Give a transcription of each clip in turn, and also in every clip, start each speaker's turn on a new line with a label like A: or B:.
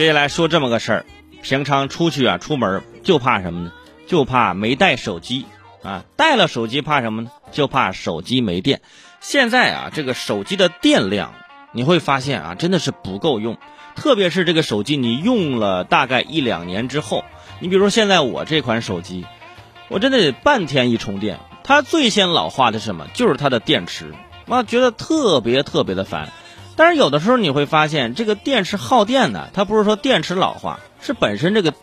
A: 接下来说这么个事儿，平常出去啊，出门就怕什么呢？就怕没带手机啊，带了手机怕什么呢？就怕手机没电。现在啊，这个手机的电量你会发现啊，真的是不够用。特别是这个手机，你用了大概一两年之后，你比如说现在我这款手机，我真的得半天一充电。它最先老化的是什么？就是它的电池，妈，觉得特别特别的烦。但是有的时候你会发现，这个电池耗电呢，它不是说电池老化，是本身这个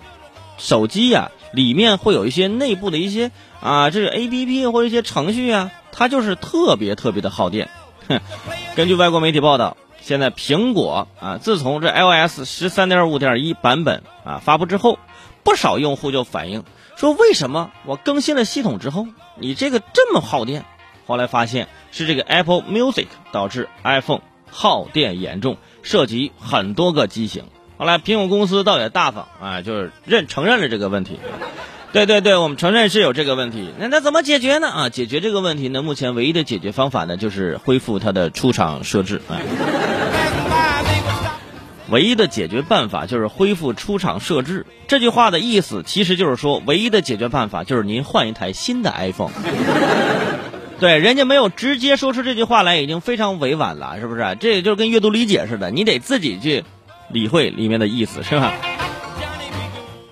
A: 手机呀里面会有一些内部的一些啊，这个 A P P 或者一些程序啊，它就是特别特别的耗电。哼，根据外国媒体报道。现在苹果啊，自从这 iOS 十三点五点一版本啊发布之后，不少用户就反映说，为什么我更新了系统之后，你这个这么耗电？后来发现是这个 Apple Music 导致 iPhone 耗电严重，涉及很多个机型。后来苹果公司倒也大方啊，就是认承认了这个问题。对对对，我们承认是有这个问题。那那怎么解决呢？啊，解决这个问题呢，目前唯一的解决方法呢，就是恢复它的出厂设置啊。唯一的解决办法就是恢复出厂设置。这句话的意思其实就是说，唯一的解决办法就是您换一台新的 iPhone。对，人家没有直接说出这句话来，已经非常委婉了，是不是？这也就跟阅读理解似的，你得自己去理会里面的意思，是吧？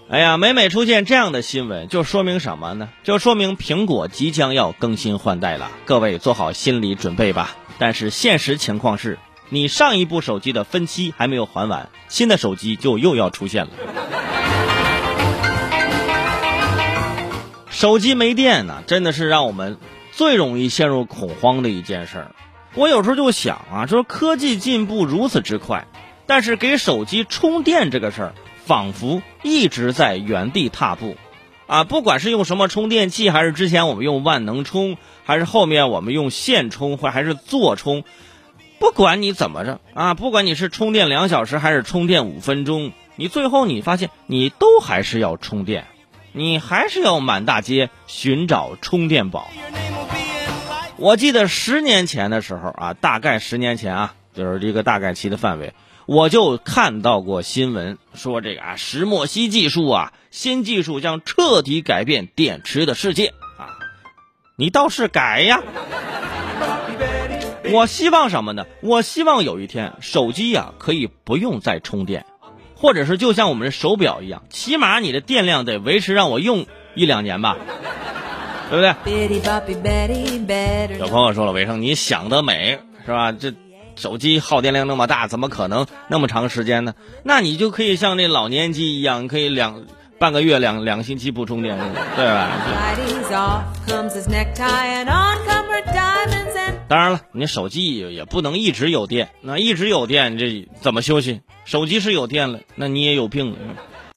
A: 哎呀，每每出现这样的新闻，就说明什么呢？就说明苹果即将要更新换代了，各位做好心理准备吧。但是现实情况是。你上一部手机的分期还没有还完，新的手机就又要出现了。手机没电呢，真的是让我们最容易陷入恐慌的一件事儿。我有时候就想啊，说科技进步如此之快，但是给手机充电这个事儿，仿佛一直在原地踏步。啊，不管是用什么充电器，还是之前我们用万能充，还是后面我们用线充，或还是座充。不管你怎么着啊，不管你是充电两小时还是充电五分钟，你最后你发现你都还是要充电，你还是要满大街寻找充电宝。我记得十年前的时候啊，大概十年前啊，就是这个大概期的范围，我就看到过新闻说这个啊石墨烯技术啊，新技术将彻底改变电池的世界啊，你倒是改呀。我希望什么呢？我希望有一天手机呀可以不用再充电，或者是就像我们的手表一样，起码你的电量得维持让我用一两年吧，对不对？有朋友说了，伟生你想得美，是吧？这手机耗电量那么大，怎么可能那么长时间呢？那你就可以像那老年机一样，可以两半个月、两两个星期不充电，对吧？当然了，你手机也不能一直有电，那一直有电，这怎么休息？手机是有电了，那你也有病了。